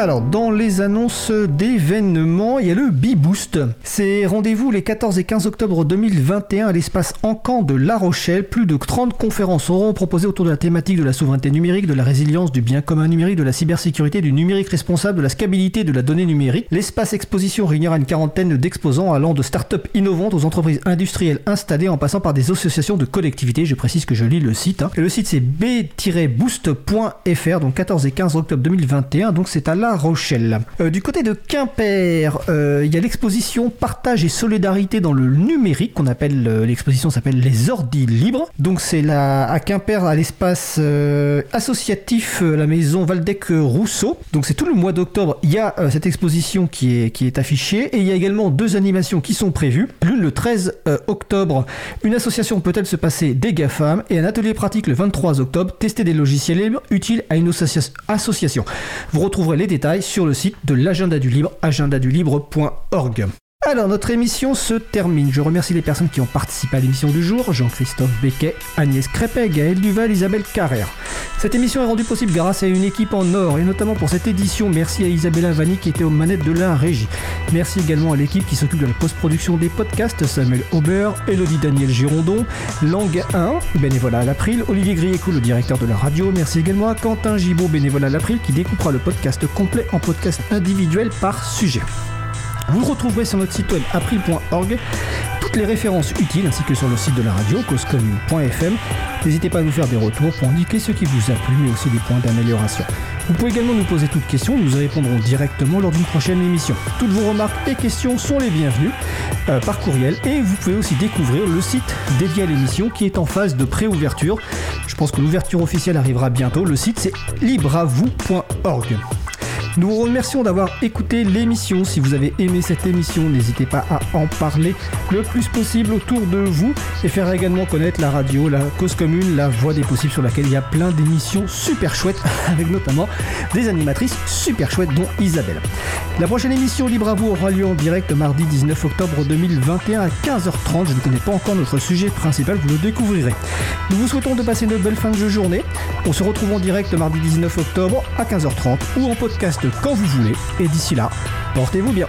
Alors, dans les annonces d'événements, il y a le B-Boost. C'est rendez-vous les 14 et 15 octobre 2021 à l'espace Encan de La Rochelle. Plus de 30 conférences seront proposées autour de la thématique de la souveraineté numérique, de la résilience, du bien commun numérique, de la cybersécurité, du numérique responsable, de la scalabilité de la donnée numérique. L'espace exposition réunira une quarantaine d'exposants allant de start-up innovantes aux entreprises industrielles installées en passant par des associations de collectivités. Je précise que je lis le site. hein. Et le site c'est b-boost.fr, donc 14 et 15 octobre 2021. Donc c'est à La Rochelle. Euh, du côté de Quimper, euh, il y a l'exposition Partage et solidarité dans le numérique qu'on appelle euh, l'exposition s'appelle les Ordi libres. Donc c'est là à Quimper à l'espace associatif la maison Valdec Rousseau. Donc c'est tout le mois d'octobre. Il y a cette exposition qui est qui est affichée et il y a également deux animations qui sont prévues. L'une le 13 euh, octobre, une association peut-elle se passer des GAFAM et un atelier pratique le 23 octobre, tester des logiciels libres utiles à une associa- association. Vous retrouverez les sur le site de l'agenda du libre, agendadulibre.org. Alors, notre émission se termine. Je remercie les personnes qui ont participé à l'émission du jour Jean-Christophe Becquet, Agnès Crépet, Gaël Duval, Isabelle Carrère. Cette émission est rendue possible grâce à une équipe en or et notamment pour cette édition, merci à Isabella Vanni qui était aux manettes de la régie. Merci également à l'équipe qui s'occupe de la post-production des podcasts Samuel Aubert, Elodie Daniel Girondon, Langue 1, bénévolat à l'April, Olivier Grieco, le directeur de la radio. Merci également à Quentin Gibaud, bénévolat à l'April, qui découpera le podcast complet en podcast individuel par sujet. Vous retrouverez sur notre site web april.org toutes les références utiles ainsi que sur le site de la radio causecommune.fm. N'hésitez pas à nous faire des retours pour indiquer ce qui vous a plu mais aussi des points d'amélioration. Vous pouvez également nous poser toutes questions, nous y répondrons directement lors d'une prochaine émission. Toutes vos remarques et questions sont les bienvenues euh, par courriel et vous pouvez aussi découvrir le site dédié à l'émission qui est en phase de pré-ouverture. Je pense que l'ouverture officielle arrivera bientôt. Le site c'est libreavou.org. Nous vous remercions d'avoir écouté l'émission. Si vous avez aimé cette émission, n'hésitez pas à en parler le plus possible autour de vous et faire également connaître la radio, la cause commune, la voix des possibles sur laquelle il y a plein d'émissions super chouettes avec notamment des animatrices super chouettes dont Isabelle. La prochaine émission Libre à vous aura lieu en direct mardi 19 octobre 2021 à 15h30. Je ne connais pas encore notre sujet principal, vous le découvrirez. Nous vous souhaitons de passer une belle fin de journée. On se retrouve en direct mardi 19 octobre à 15h30 ou en quand vous voulez. Et d'ici là, portez-vous bien.